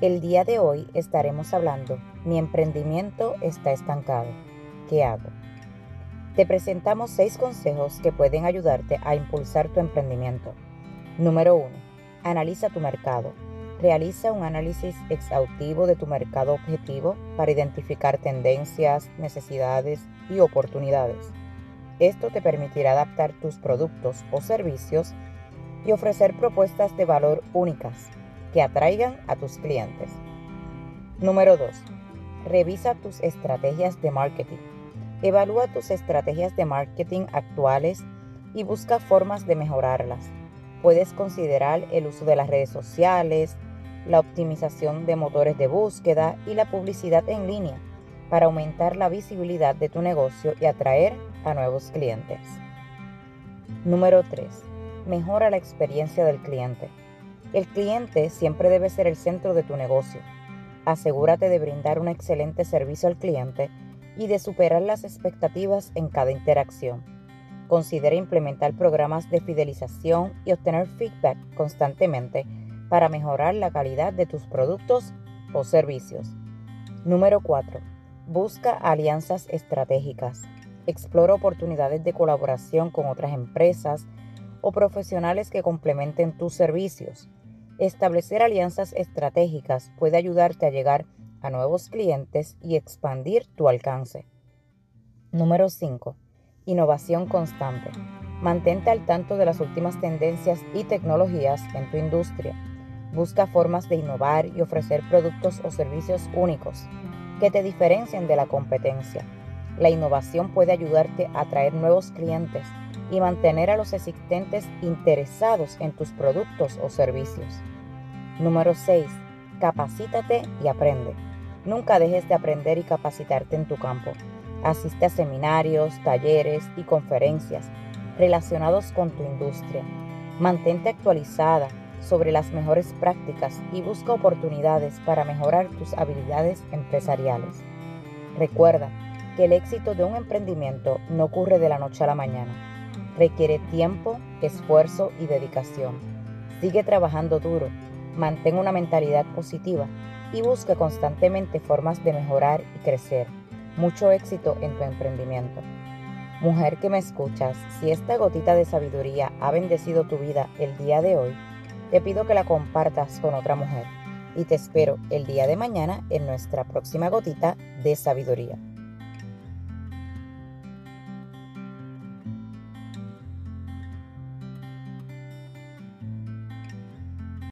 El día de hoy estaremos hablando, mi emprendimiento está estancado. ¿Qué hago? Te presentamos seis consejos que pueden ayudarte a impulsar tu emprendimiento. Número 1. Analiza tu mercado. Realiza un análisis exhaustivo de tu mercado objetivo para identificar tendencias, necesidades y oportunidades. Esto te permitirá adaptar tus productos o servicios y ofrecer propuestas de valor únicas que atraigan a tus clientes. Número 2. Revisa tus estrategias de marketing. Evalúa tus estrategias de marketing actuales y busca formas de mejorarlas. Puedes considerar el uso de las redes sociales, la optimización de motores de búsqueda y la publicidad en línea para aumentar la visibilidad de tu negocio y atraer a nuevos clientes. Número 3. Mejora la experiencia del cliente. El cliente siempre debe ser el centro de tu negocio. Asegúrate de brindar un excelente servicio al cliente y de superar las expectativas en cada interacción. Considera implementar programas de fidelización y obtener feedback constantemente para mejorar la calidad de tus productos o servicios. Número 4. Busca alianzas estratégicas. Explora oportunidades de colaboración con otras empresas o profesionales que complementen tus servicios. Establecer alianzas estratégicas puede ayudarte a llegar a nuevos clientes y expandir tu alcance. Número 5. Innovación constante. Mantente al tanto de las últimas tendencias y tecnologías en tu industria. Busca formas de innovar y ofrecer productos o servicios únicos que te diferencien de la competencia. La innovación puede ayudarte a atraer nuevos clientes y mantener a los existentes interesados en tus productos o servicios. Número 6. Capacítate y aprende. Nunca dejes de aprender y capacitarte en tu campo. Asiste a seminarios, talleres y conferencias relacionados con tu industria. Mantente actualizada sobre las mejores prácticas y busca oportunidades para mejorar tus habilidades empresariales. Recuerda que el éxito de un emprendimiento no ocurre de la noche a la mañana. Requiere tiempo, esfuerzo y dedicación. Sigue trabajando duro Mantén una mentalidad positiva y busca constantemente formas de mejorar y crecer. Mucho éxito en tu emprendimiento. Mujer que me escuchas, si esta gotita de sabiduría ha bendecido tu vida el día de hoy, te pido que la compartas con otra mujer y te espero el día de mañana en nuestra próxima gotita de sabiduría.